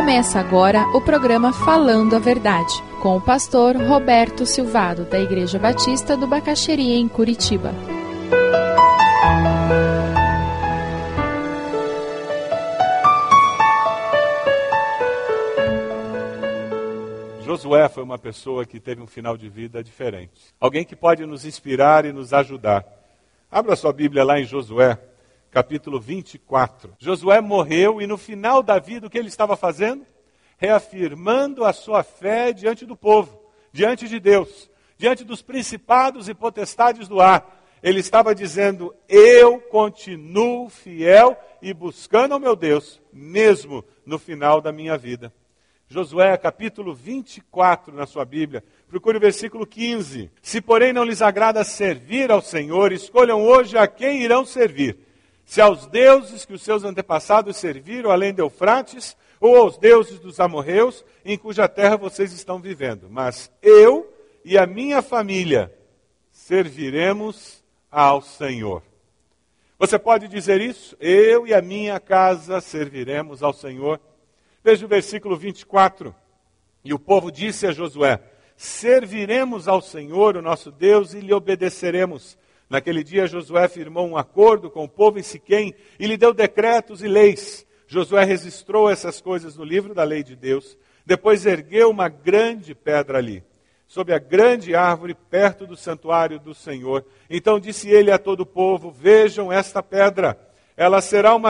Começa agora o programa Falando a Verdade, com o pastor Roberto Silvado, da Igreja Batista do Bacaxeria, em Curitiba. Josué foi uma pessoa que teve um final de vida diferente. Alguém que pode nos inspirar e nos ajudar. Abra sua Bíblia lá em Josué, capítulo 24. Josué morreu e no final da vida o que ele estava fazendo? Reafirmando a sua fé diante do povo, diante de Deus, diante dos principados e potestades do ar. Ele estava dizendo: Eu continuo fiel e buscando ao meu Deus, mesmo no final da minha vida. Josué capítulo 24 na sua Bíblia. Procure o versículo 15. Se, porém, não lhes agrada servir ao Senhor, escolham hoje a quem irão servir. Se aos deuses que os seus antepassados serviram além de Eufrates, ou aos deuses dos amorreus, em cuja terra vocês estão vivendo. Mas eu e a minha família serviremos ao Senhor. Você pode dizer isso? Eu e a minha casa serviremos ao Senhor. Veja o versículo 24. E o povo disse a Josué: Serviremos ao Senhor, o nosso Deus, e lhe obedeceremos. Naquele dia, Josué firmou um acordo com o povo em Siquém e lhe deu decretos e leis. Josué registrou essas coisas no livro da lei de Deus. Depois ergueu uma grande pedra ali, sob a grande árvore, perto do santuário do Senhor. Então disse ele a todo o povo: Vejam esta pedra. Ela será uma